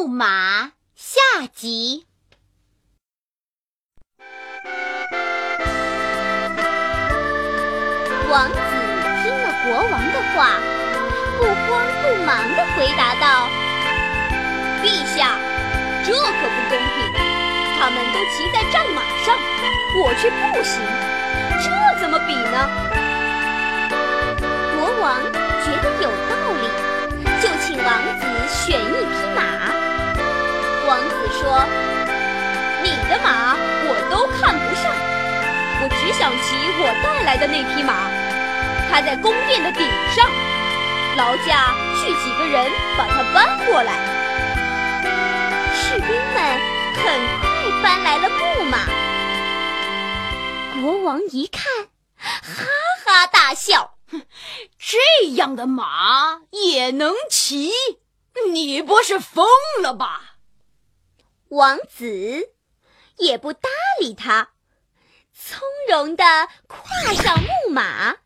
木马下集。王子听了国王的话，不慌不忙地回答道：“陛下，这可不公平！他们都骑在战马上，我却不行，这怎么比呢？”国王觉得有道理，就请王子选一。说：“你的马我都看不上，我只想骑我带来的那匹马。”他在宫殿的顶上，劳驾去几个人把它搬过来。士兵们很快搬来了木马。国王一看，哈哈大笑：“这样的马也能骑？你不是疯了吧？”王子也不搭理他，从容地跨上木马。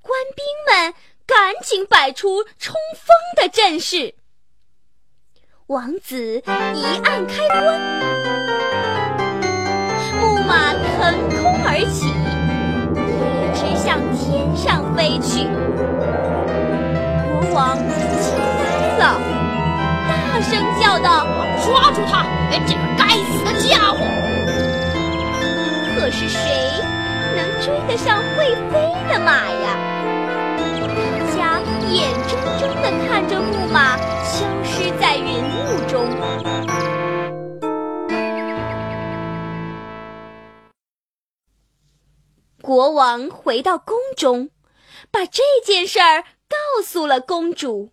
官兵们赶紧摆出冲锋的阵势。王子一按开关，木马腾空而起，一直向天上飞去。这个该死的家伙！”可是谁能追得上会飞的马呀？大家眼睁睁地看着木马消失在云雾中。国王回到宫中，把这件事儿告诉了公主。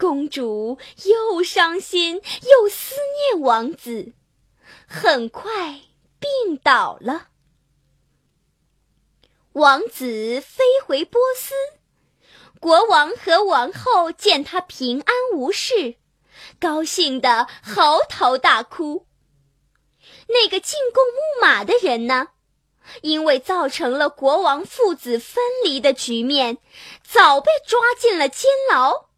公主又伤心又思念王子，很快病倒了。王子飞回波斯。国王和王后见他平安无事，高兴得嚎啕大哭。那个进贡木马的人呢？因为造成了国王父子分离的局面，早被抓进了监牢。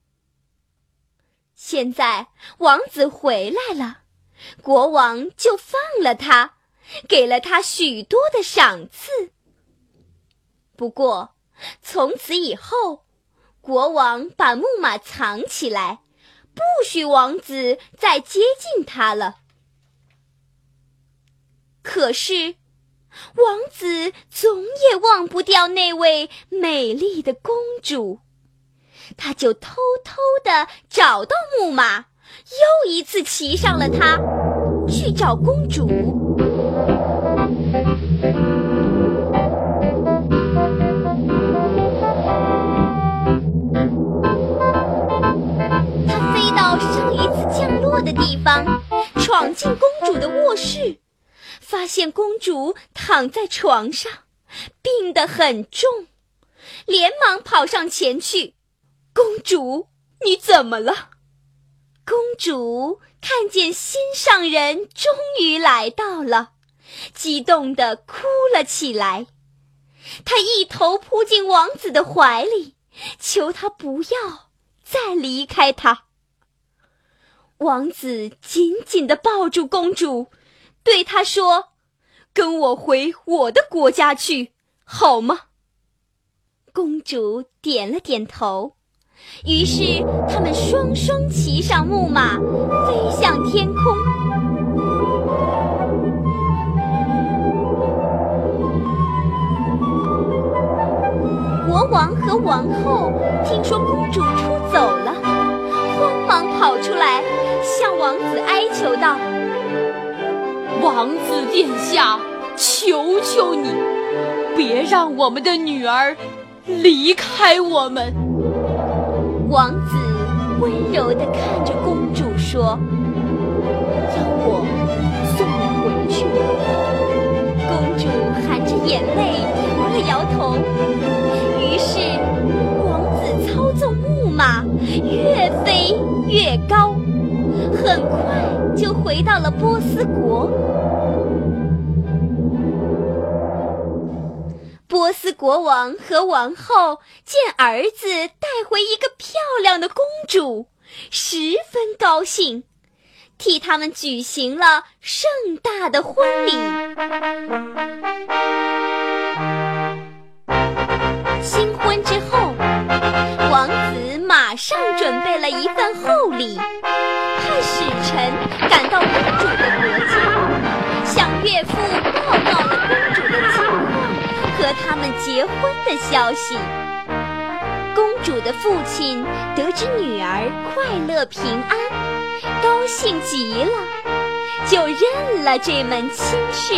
现在王子回来了，国王就放了他，给了他许多的赏赐。不过，从此以后。国王把木马藏起来，不许王子再接近他了。可是，王子总也忘不掉那位美丽的公主，他就偷偷的找到木马，又一次骑上了它，去找公主。他飞到上一次降落的地方，闯进公主的卧室，发现公主躺在床上，病得很重，连忙跑上前去：“公主，你怎么了？”公主看见心上人终于来到了，激动地哭了起来。她一头扑进王子的怀里，求他不要再离开他。王子紧紧地抱住公主，对她说：“跟我回我的国家去，好吗？”公主点了点头。于是他们双双骑上木马，飞向天空。国王和王后听说公主出走了，慌忙跑出来。向王子哀求道：“王子殿下，求求你，别让我们的女儿离开我们。”王子温柔地看着公主说：“要我送你回去？”公主含着眼泪摇了摇头。于是，王子操纵木马越飞越高。很快就回到了波斯国。波斯国王和王后见儿子带回一个漂亮的公主，十分高兴，替他们举行了盛大的婚礼。新婚之后，王子马上准备了一份厚礼，派使臣赶到公主的和他们结婚的消息。公主的父亲得知女儿快乐平安，高兴极了，就认了这门亲事。